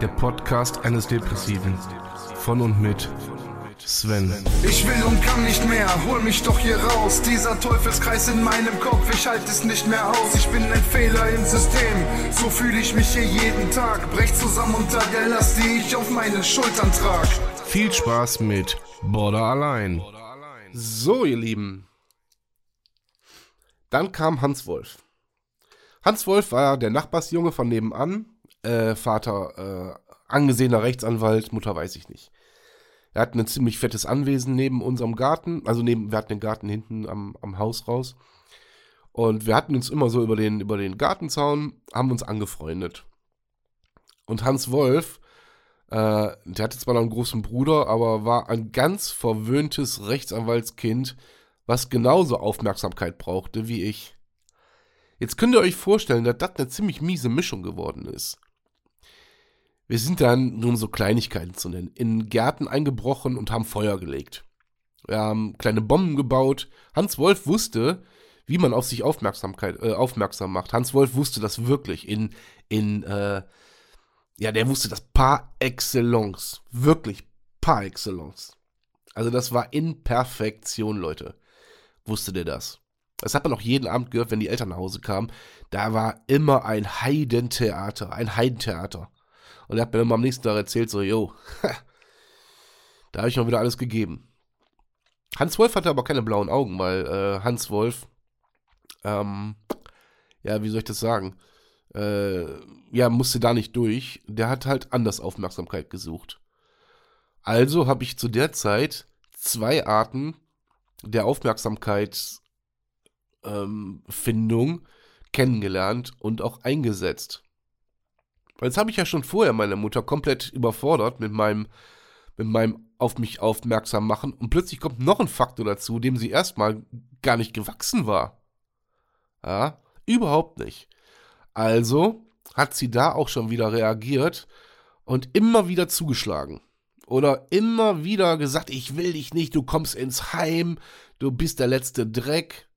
Der Podcast eines Depressiven. Von und mit Sven. Ich will und kann nicht mehr, hol mich doch hier raus. Dieser Teufelskreis in meinem Kopf, ich halte es nicht mehr aus. Ich bin ein Fehler im System, so fühle ich mich hier jeden Tag. Brech zusammen unter der Last, die ich auf meinen Schultern trag. Viel Spaß mit Border allein. So, ihr Lieben. Dann kam Hans Wolf. Hans Wolf war der Nachbarsjunge von nebenan. Äh, Vater äh, angesehener Rechtsanwalt, Mutter weiß ich nicht. Er hat ein ziemlich fettes Anwesen neben unserem Garten. Also neben, wir hatten den Garten hinten am, am Haus raus. Und wir hatten uns immer so über den, über den Gartenzaun, haben uns angefreundet. Und Hans Wolf, äh, der hatte zwar noch einen großen Bruder, aber war ein ganz verwöhntes Rechtsanwaltskind, was genauso Aufmerksamkeit brauchte wie ich. Jetzt könnt ihr euch vorstellen, dass das eine ziemlich miese Mischung geworden ist. Wir sind dann, nur um so Kleinigkeiten zu nennen, in Gärten eingebrochen und haben Feuer gelegt. Wir haben kleine Bomben gebaut. Hans Wolf wusste, wie man auf sich Aufmerksamkeit, äh, aufmerksam macht. Hans Wolf wusste das wirklich in, in, äh, ja, der wusste das par excellence. Wirklich par excellence. Also das war in Perfektion, Leute. Wusste der das. Das hat man auch jeden Abend gehört, wenn die Eltern nach Hause kamen. Da war immer ein Heidentheater, ein Heidentheater. Und er hat mir dann am nächsten Tag erzählt, so, yo, da habe ich mal wieder alles gegeben. Hans Wolf hatte aber keine blauen Augen, weil äh, Hans Wolf, ähm, ja, wie soll ich das sagen? Äh, ja, musste da nicht durch. Der hat halt anders Aufmerksamkeit gesucht. Also habe ich zu der Zeit zwei Arten der Aufmerksamkeitsfindung ähm, kennengelernt und auch eingesetzt. Jetzt habe ich ja schon vorher meine Mutter komplett überfordert mit meinem, mit meinem auf mich aufmerksam machen und plötzlich kommt noch ein Faktor dazu, dem sie erstmal gar nicht gewachsen war. Ja, überhaupt nicht. Also hat sie da auch schon wieder reagiert und immer wieder zugeschlagen. Oder immer wieder gesagt, ich will dich nicht, du kommst ins Heim, du bist der letzte Dreck.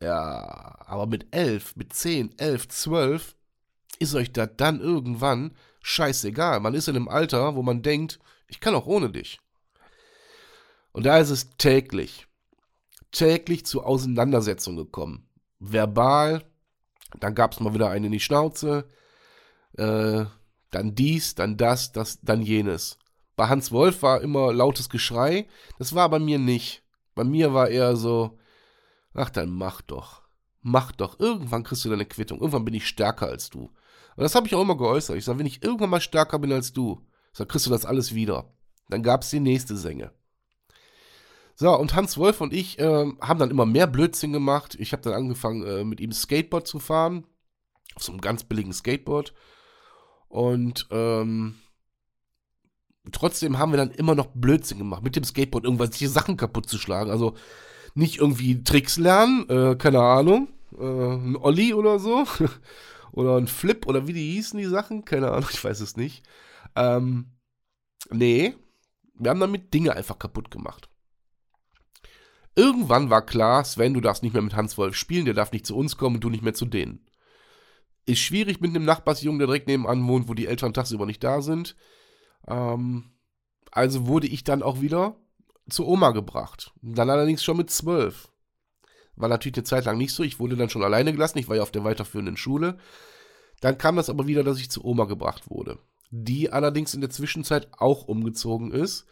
Ja, aber mit elf, mit zehn, elf, zwölf ist euch das dann irgendwann scheißegal. Man ist in einem Alter, wo man denkt, ich kann auch ohne dich. Und da ist es täglich, täglich zu Auseinandersetzungen gekommen. Verbal, dann gab es mal wieder einen in die Schnauze, äh, dann dies, dann das, das, dann jenes. Bei Hans Wolf war immer lautes Geschrei, das war bei mir nicht. Bei mir war eher so, ach dann mach doch, mach doch, irgendwann kriegst du deine Quittung, irgendwann bin ich stärker als du. Und das habe ich auch immer geäußert. Ich sage, wenn ich irgendwann mal stärker bin als du, dann kriegst du das alles wieder. Dann gab es die nächste Sänge. So, und Hans Wolf und ich äh, haben dann immer mehr Blödsinn gemacht. Ich habe dann angefangen, äh, mit ihm Skateboard zu fahren. Auf so einem ganz billigen Skateboard. Und ähm, trotzdem haben wir dann immer noch Blödsinn gemacht, mit dem Skateboard irgendwelche Sachen kaputt zu schlagen. Also nicht irgendwie Tricks lernen, äh, keine Ahnung, äh, ein Olli oder so, oder ein Flip oder wie die hießen, die Sachen. Keine Ahnung, ich weiß es nicht. Ähm, nee, wir haben damit Dinge einfach kaputt gemacht. Irgendwann war klar, Sven, du darfst nicht mehr mit Hans Wolf spielen, der darf nicht zu uns kommen und du nicht mehr zu denen. Ist schwierig mit einem Nachbarsjungen, der direkt nebenan wohnt, wo die Eltern tagsüber nicht da sind. Ähm, also wurde ich dann auch wieder zu Oma gebracht. Dann allerdings schon mit zwölf. War natürlich eine Zeit lang nicht so. Ich wurde dann schon alleine gelassen. Ich war ja auf der weiterführenden Schule. Dann kam das aber wieder, dass ich zu Oma gebracht wurde. Die allerdings in der Zwischenzeit auch umgezogen ist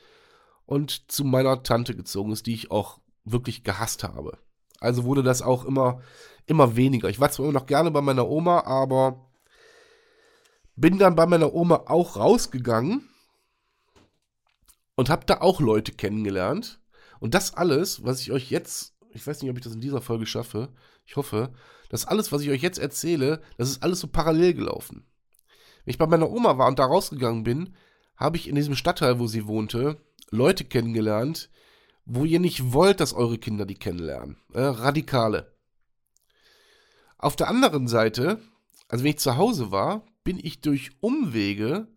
und zu meiner Tante gezogen ist, die ich auch wirklich gehasst habe. Also wurde das auch immer, immer weniger. Ich war zwar immer noch gerne bei meiner Oma, aber Bin dann bei meiner Oma auch rausgegangen und habe da auch Leute kennengelernt. Und das alles, was ich euch jetzt, ich weiß nicht, ob ich das in dieser Folge schaffe, ich hoffe, das alles, was ich euch jetzt erzähle, das ist alles so parallel gelaufen. Wenn ich bei meiner Oma war und da rausgegangen bin, habe ich in diesem Stadtteil, wo sie wohnte, Leute kennengelernt, wo ihr nicht wollt, dass eure Kinder die kennenlernen. Äh, Radikale. Auf der anderen Seite, also wenn ich zu Hause war, bin ich durch Umwege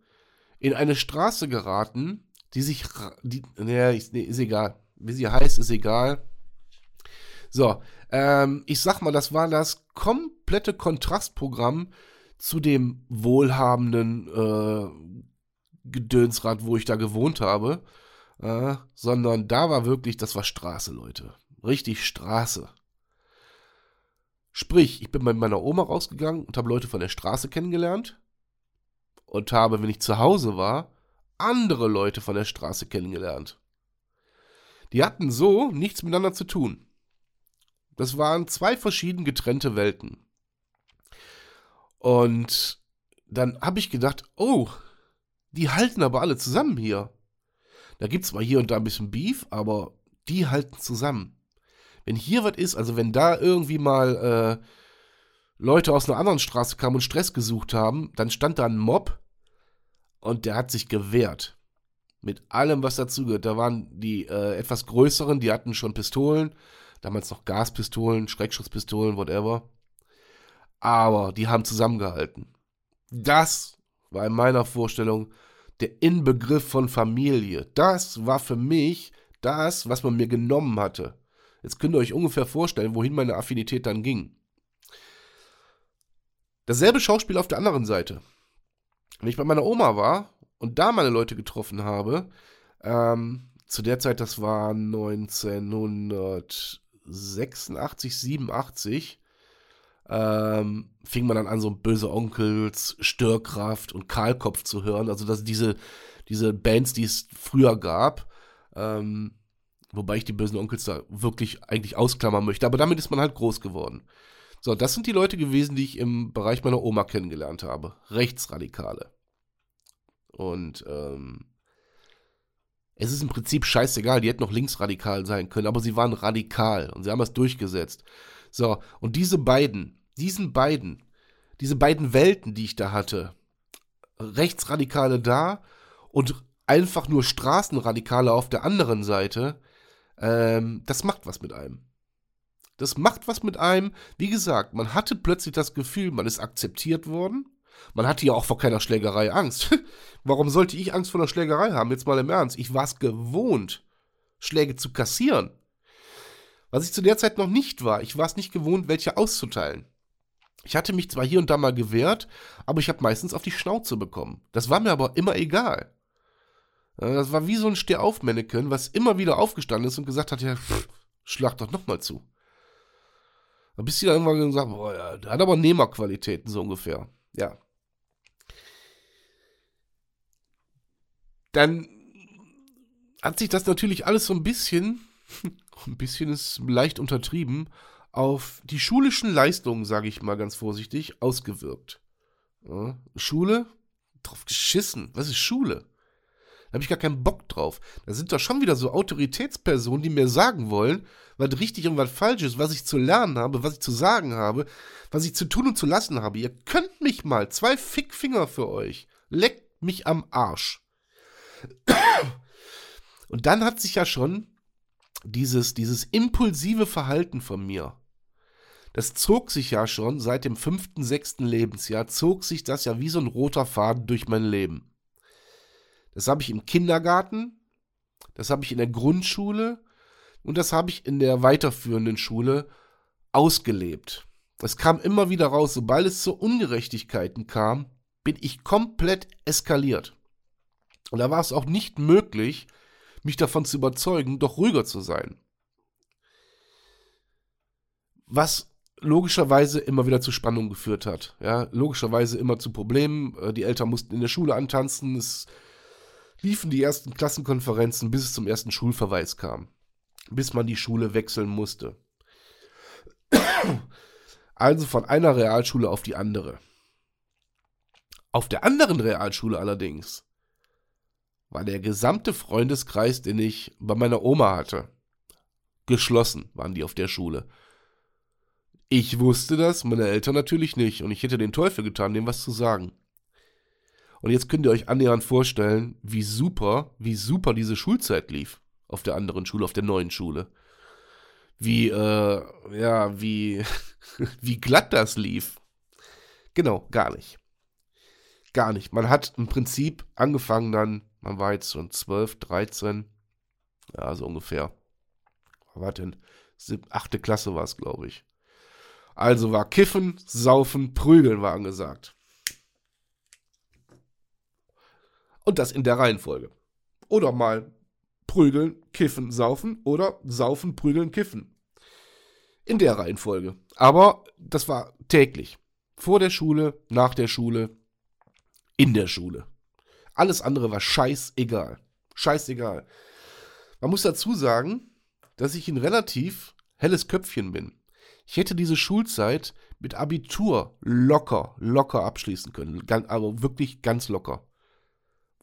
in eine Straße geraten, die sich, die, naja, nee, ist egal. Wie sie heißt, ist egal. So, ähm, ich sag mal, das war das komplette Kontrastprogramm zu dem wohlhabenden äh, Gedönsrad, wo ich da gewohnt habe. Äh, sondern da war wirklich, das war Straße, Leute. Richtig Straße. Sprich, ich bin bei meiner Oma rausgegangen und habe Leute von der Straße kennengelernt und habe, wenn ich zu Hause war, andere Leute von der Straße kennengelernt. Die hatten so nichts miteinander zu tun. Das waren zwei verschieden getrennte Welten. Und dann habe ich gedacht, oh, die halten aber alle zusammen hier. Da gibt es zwar hier und da ein bisschen Beef, aber die halten zusammen wenn hier was ist, also wenn da irgendwie mal äh, Leute aus einer anderen Straße kamen und Stress gesucht haben, dann stand da ein Mob und der hat sich gewehrt. Mit allem, was dazugehört. Da waren die äh, etwas größeren, die hatten schon Pistolen, damals noch Gaspistolen, Schreckschutzpistolen, whatever. Aber die haben zusammengehalten. Das war in meiner Vorstellung der Inbegriff von Familie. Das war für mich das, was man mir genommen hatte. Jetzt könnt ihr euch ungefähr vorstellen, wohin meine Affinität dann ging. Dasselbe Schauspiel auf der anderen Seite. Wenn ich bei meiner Oma war und da meine Leute getroffen habe, ähm, zu der Zeit, das war 1986, 87, ähm, fing man dann an, so böse Onkels, Störkraft und Kahlkopf zu hören. Also dass diese, diese Bands, die es früher gab, ähm, Wobei ich die bösen Onkels da wirklich eigentlich ausklammern möchte. Aber damit ist man halt groß geworden. So, das sind die Leute gewesen, die ich im Bereich meiner Oma kennengelernt habe. Rechtsradikale. Und ähm, es ist im Prinzip scheißegal, die hätten noch linksradikal sein können, aber sie waren radikal und sie haben das durchgesetzt. So, und diese beiden, diesen beiden, diese beiden Welten, die ich da hatte, Rechtsradikale da und einfach nur Straßenradikale auf der anderen Seite, ähm, das macht was mit einem. Das macht was mit einem. Wie gesagt, man hatte plötzlich das Gefühl, man ist akzeptiert worden. Man hatte ja auch vor keiner Schlägerei Angst. Warum sollte ich Angst vor einer Schlägerei haben? Jetzt mal im Ernst. Ich war es gewohnt, Schläge zu kassieren. Was ich zu der Zeit noch nicht war. Ich war es nicht gewohnt, welche auszuteilen. Ich hatte mich zwar hier und da mal gewehrt, aber ich habe meistens auf die Schnauze bekommen. Das war mir aber immer egal. Das war wie so ein Stehauf-Mannequin, was immer wieder aufgestanden ist und gesagt hat, ja, pff, schlag doch nochmal zu. Da bist du dann irgendwann gesagt, boah, ja, der hat aber Nehmerqualitäten, so ungefähr. Ja. Dann hat sich das natürlich alles so ein bisschen, ein bisschen ist leicht untertrieben, auf die schulischen Leistungen, sage ich mal ganz vorsichtig, ausgewirkt. Ja, Schule? Drauf geschissen. Was ist Schule? Da habe ich gar keinen Bock drauf. Da sind doch schon wieder so Autoritätspersonen, die mir sagen wollen, was richtig und was falsch ist, was ich zu lernen habe, was ich zu sagen habe, was ich zu tun und zu lassen habe. Ihr könnt mich mal, zwei Fickfinger für euch. Leckt mich am Arsch. Und dann hat sich ja schon dieses, dieses impulsive Verhalten von mir, das zog sich ja schon seit dem fünften, sechsten Lebensjahr, zog sich das ja wie so ein roter Faden durch mein Leben. Das habe ich im Kindergarten, das habe ich in der Grundschule und das habe ich in der weiterführenden Schule ausgelebt. Es kam immer wieder raus, sobald es zu Ungerechtigkeiten kam, bin ich komplett eskaliert. Und da war es auch nicht möglich, mich davon zu überzeugen, doch ruhiger zu sein. Was logischerweise immer wieder zu Spannungen geführt hat. Ja, logischerweise immer zu Problemen. Äh, die Eltern mussten in der Schule antanzen. Es liefen die ersten Klassenkonferenzen, bis es zum ersten Schulverweis kam. Bis man die Schule wechseln musste. Also von einer Realschule auf die andere. Auf der anderen Realschule allerdings war der gesamte Freundeskreis, den ich bei meiner Oma hatte, geschlossen waren die auf der Schule. Ich wusste das, meine Eltern natürlich nicht, und ich hätte den Teufel getan, dem was zu sagen. Und jetzt könnt ihr euch annähernd vorstellen, wie super, wie super diese Schulzeit lief auf der anderen Schule, auf der neuen Schule. Wie, äh, ja, wie, wie glatt das lief. Genau, gar nicht. Gar nicht. Man hat im Prinzip angefangen dann, man war jetzt schon 12, 13, ja, so ungefähr. Was denn? Achte Klasse war es, glaube ich. Also war Kiffen, Saufen, Prügeln war angesagt. Und das in der Reihenfolge. Oder mal prügeln, kiffen, saufen oder saufen, prügeln, kiffen. In der Reihenfolge. Aber das war täglich. Vor der Schule, nach der Schule, in der Schule. Alles andere war scheißegal. Scheißegal. Man muss dazu sagen, dass ich ein relativ helles Köpfchen bin. Ich hätte diese Schulzeit mit Abitur locker, locker abschließen können. Aber wirklich ganz locker.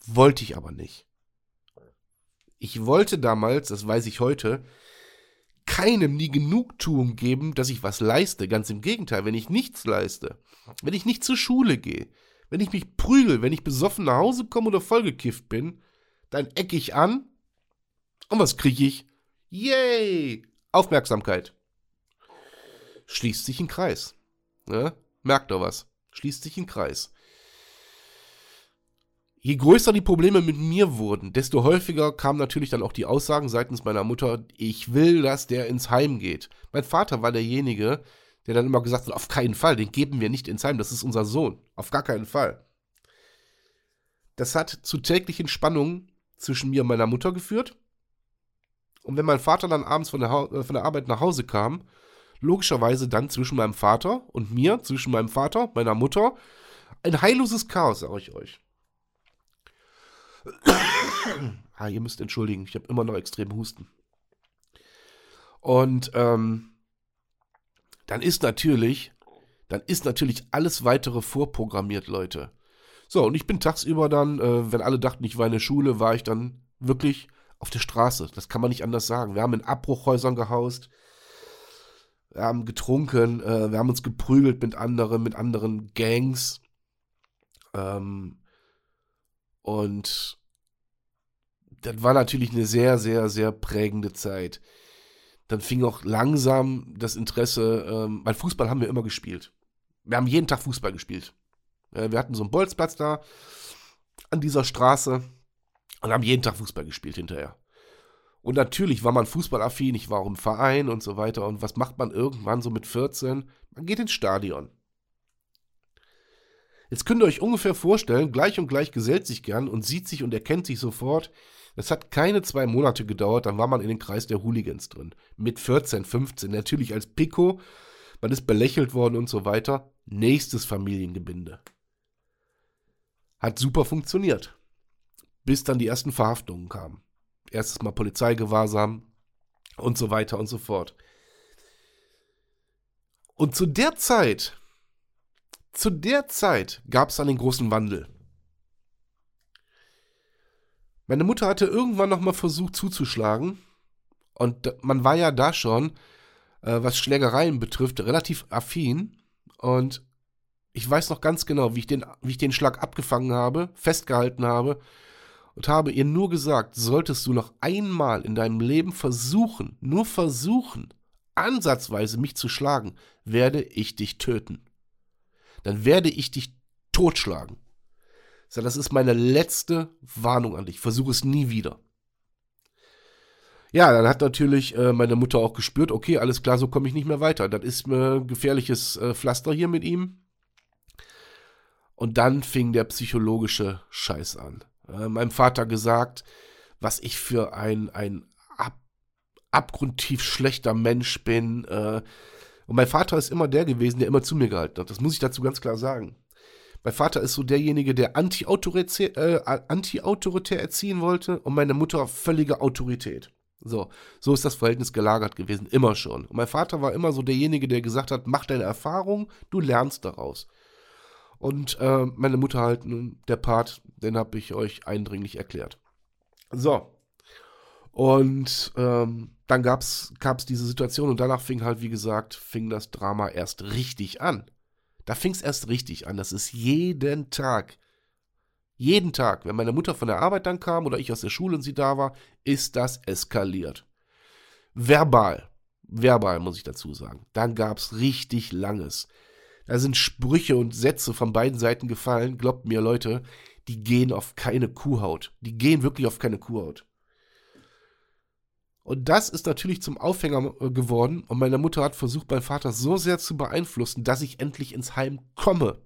Wollte ich aber nicht. Ich wollte damals, das weiß ich heute, keinem die Genugtuung geben, dass ich was leiste. Ganz im Gegenteil, wenn ich nichts leiste, wenn ich nicht zur Schule gehe, wenn ich mich prügel, wenn ich besoffen nach Hause komme oder vollgekifft bin, dann ecke ich an. Und was kriege ich? Yay! Aufmerksamkeit. Schließt sich ein Kreis. Ne? Merkt doch was. Schließt sich ein Kreis. Je größer die Probleme mit mir wurden, desto häufiger kamen natürlich dann auch die Aussagen seitens meiner Mutter, ich will, dass der ins Heim geht. Mein Vater war derjenige, der dann immer gesagt hat, auf keinen Fall, den geben wir nicht ins Heim, das ist unser Sohn. Auf gar keinen Fall. Das hat zu täglichen Spannungen zwischen mir und meiner Mutter geführt. Und wenn mein Vater dann abends von der, äh, von der Arbeit nach Hause kam, logischerweise dann zwischen meinem Vater und mir, zwischen meinem Vater, meiner Mutter, ein heilloses Chaos, sage ich euch ah, ihr müsst entschuldigen, ich habe immer noch extrem Husten. Und ähm, dann ist natürlich, dann ist natürlich alles weitere vorprogrammiert, Leute. So, und ich bin tagsüber dann, äh, wenn alle dachten, ich war in der Schule, war ich dann wirklich auf der Straße. Das kann man nicht anders sagen. Wir haben in Abbruchhäusern gehaust. Wir haben getrunken, äh, wir haben uns geprügelt mit anderen, mit anderen Gangs. Ähm, und das war natürlich eine sehr, sehr, sehr prägende Zeit. Dann fing auch langsam das Interesse, ähm, weil Fußball haben wir immer gespielt. Wir haben jeden Tag Fußball gespielt. Äh, wir hatten so einen Bolzplatz da an dieser Straße und haben jeden Tag Fußball gespielt hinterher. Und natürlich war man fußballaffin, ich war auch im Verein und so weiter. Und was macht man irgendwann so mit 14? Man geht ins Stadion. Jetzt könnt ihr euch ungefähr vorstellen, gleich und gleich gesellt sich gern und sieht sich und erkennt sich sofort. Es hat keine zwei Monate gedauert, dann war man in den Kreis der Hooligans drin. Mit 14, 15, natürlich als Pico. Man ist belächelt worden und so weiter. Nächstes Familiengebinde. Hat super funktioniert. Bis dann die ersten Verhaftungen kamen. Erstes Mal Polizeigewahrsam und so weiter und so fort. Und zu der Zeit zu der Zeit gab es dann den großen Wandel. Meine Mutter hatte irgendwann nochmal versucht zuzuschlagen. Und man war ja da schon, äh, was Schlägereien betrifft, relativ affin. Und ich weiß noch ganz genau, wie ich, den, wie ich den Schlag abgefangen habe, festgehalten habe und habe ihr nur gesagt, solltest du noch einmal in deinem Leben versuchen, nur versuchen, ansatzweise mich zu schlagen, werde ich dich töten dann werde ich dich totschlagen. So, das ist meine letzte Warnung an dich. Versuche es nie wieder. Ja, dann hat natürlich äh, meine Mutter auch gespürt, okay, alles klar, so komme ich nicht mehr weiter. Das ist ein gefährliches äh, Pflaster hier mit ihm. Und dann fing der psychologische Scheiß an. Äh, meinem Vater gesagt, was ich für ein, ein ab, abgrundtief schlechter Mensch bin, äh, und mein Vater ist immer der gewesen, der immer zu mir gehalten hat. Das muss ich dazu ganz klar sagen. Mein Vater ist so derjenige, der anti-autoritär äh, anti erziehen wollte und meine Mutter völlige Autorität. So, so ist das Verhältnis gelagert gewesen, immer schon. Und mein Vater war immer so derjenige, der gesagt hat, mach deine Erfahrung, du lernst daraus. Und äh, meine Mutter halt, der Part, den habe ich euch eindringlich erklärt. So. Und ähm, dann gab es diese Situation und danach fing halt, wie gesagt, fing das Drama erst richtig an. Da fing es erst richtig an. Das ist jeden Tag. Jeden Tag, wenn meine Mutter von der Arbeit dann kam oder ich aus der Schule und sie da war, ist das eskaliert. Verbal. Verbal, muss ich dazu sagen. Dann gab es richtig Langes. Da sind Sprüche und Sätze von beiden Seiten gefallen. Glaubt mir, Leute, die gehen auf keine Kuhhaut. Die gehen wirklich auf keine Kuhhaut. Und das ist natürlich zum Aufhänger äh, geworden. Und meine Mutter hat versucht, meinen Vater so sehr zu beeinflussen, dass ich endlich ins Heim komme.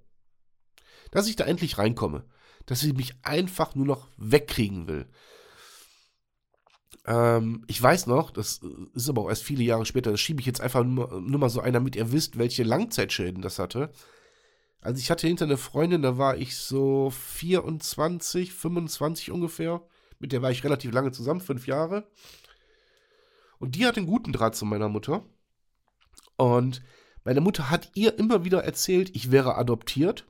Dass ich da endlich reinkomme. Dass sie mich einfach nur noch wegkriegen will. Ähm, ich weiß noch, das äh, ist aber auch erst viele Jahre später, das schiebe ich jetzt einfach nur, nur mal so ein, damit ihr wisst, welche Langzeitschäden das hatte. Also ich hatte hinter eine Freundin, da war ich so 24, 25 ungefähr. Mit der war ich relativ lange zusammen, fünf Jahre. Und die hat einen guten Draht zu meiner Mutter. Und meine Mutter hat ihr immer wieder erzählt, ich wäre adoptiert.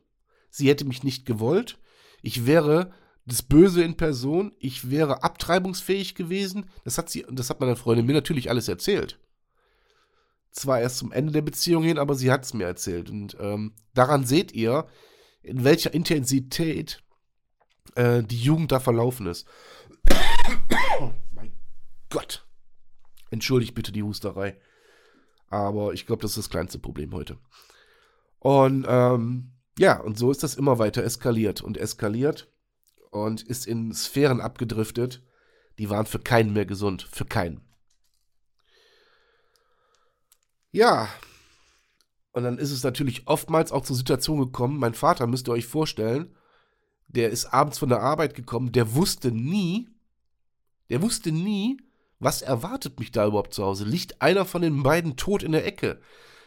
Sie hätte mich nicht gewollt. Ich wäre das Böse in Person, ich wäre abtreibungsfähig gewesen. Das hat sie, das hat meine Freundin mir natürlich alles erzählt. Zwar erst zum Ende der Beziehung hin, aber sie hat es mir erzählt. Und ähm, daran seht ihr, in welcher Intensität äh, die Jugend da verlaufen ist. Entschuldigt bitte die Husterei. Aber ich glaube, das ist das kleinste Problem heute. Und ähm, ja, und so ist das immer weiter eskaliert und eskaliert und ist in Sphären abgedriftet, die waren für keinen mehr gesund. Für keinen. Ja. Und dann ist es natürlich oftmals auch zur Situation gekommen, mein Vater, müsst ihr euch vorstellen, der ist abends von der Arbeit gekommen, der wusste nie, der wusste nie, was erwartet mich da überhaupt zu Hause. Liegt einer von den beiden tot in der Ecke?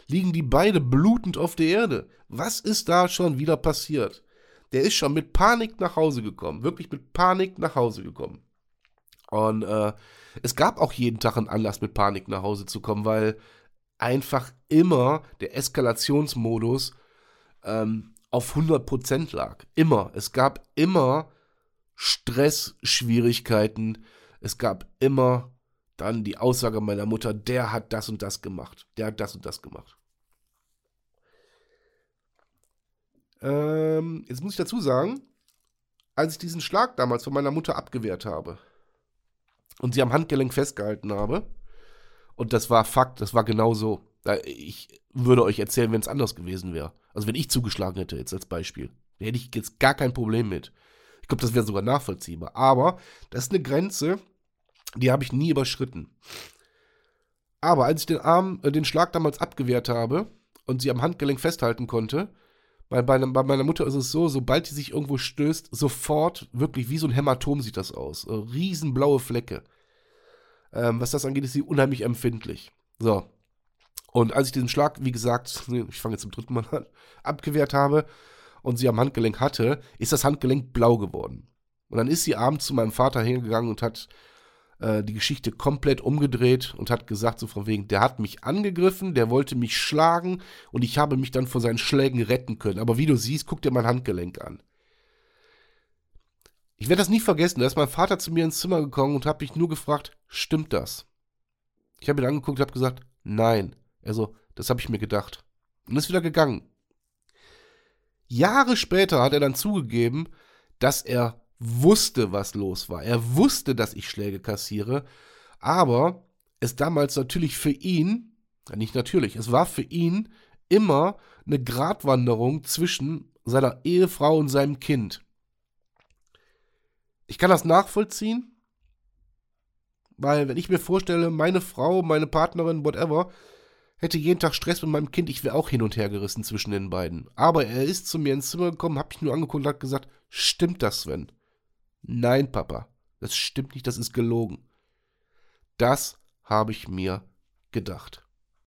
Liegen die beide blutend auf der Erde? Was ist da schon wieder passiert? der ist schon mit Panik nach Hause gekommen. Wirklich mit Panik nach Hause gekommen. Und äh, es gab auch jeden Tag einen Anlass, mit Panik nach Hause zu kommen, weil einfach immer der Eskalationsmodus ähm, auf 100% lag. Immer. Es gab immer Stress, Schwierigkeiten. Es gab immer dann die Aussage meiner Mutter, der hat das und das gemacht. Der hat das und das gemacht. Ähm, jetzt muss ich dazu sagen, als ich diesen Schlag damals von meiner Mutter abgewehrt habe und sie am Handgelenk festgehalten habe, und das war Fakt, das war genau so. Ich würde euch erzählen, wenn es anders gewesen wäre. Also wenn ich zugeschlagen hätte, jetzt als Beispiel, da hätte ich jetzt gar kein Problem mit. Ich glaube, das wäre sogar nachvollziehbar. Aber das ist eine Grenze, die habe ich nie überschritten. Aber als ich den Arm, äh, den Schlag damals abgewehrt habe und sie am Handgelenk festhalten konnte, bei, bei, bei, meiner Mutter ist es so, sobald die sich irgendwo stößt, sofort, wirklich wie so ein Hämatom sieht das aus. Äh, riesenblaue Flecke. Ähm, was das angeht, ist sie unheimlich empfindlich. So. Und als ich diesen Schlag, wie gesagt, ich fange jetzt zum dritten Mal an, abgewehrt habe und sie am Handgelenk hatte, ist das Handgelenk blau geworden. Und dann ist sie abends zu meinem Vater hingegangen und hat äh, die Geschichte komplett umgedreht und hat gesagt, so von wegen, der hat mich angegriffen, der wollte mich schlagen und ich habe mich dann vor seinen Schlägen retten können. Aber wie du siehst, guck dir mein Handgelenk an. Ich werde das nie vergessen, da ist mein Vater zu mir ins Zimmer gekommen und hat mich nur gefragt, stimmt das? Ich habe ihn angeguckt und habe gesagt, nein. Also, das habe ich mir gedacht. Und ist wieder gegangen. Jahre später hat er dann zugegeben, dass er wusste, was los war. Er wusste, dass ich Schläge kassiere, aber es damals natürlich für ihn, nicht natürlich, es war für ihn immer eine Gratwanderung zwischen seiner Ehefrau und seinem Kind. Ich kann das nachvollziehen, weil wenn ich mir vorstelle, meine Frau, meine Partnerin, whatever, hätte jeden Tag Stress mit meinem Kind, ich wäre auch hin und her gerissen zwischen den beiden. Aber er ist zu mir ins Zimmer gekommen, hab mich nur angeguckt und hat gesagt, stimmt das, Sven? Nein, Papa, das stimmt nicht, das ist gelogen. Das habe ich mir gedacht.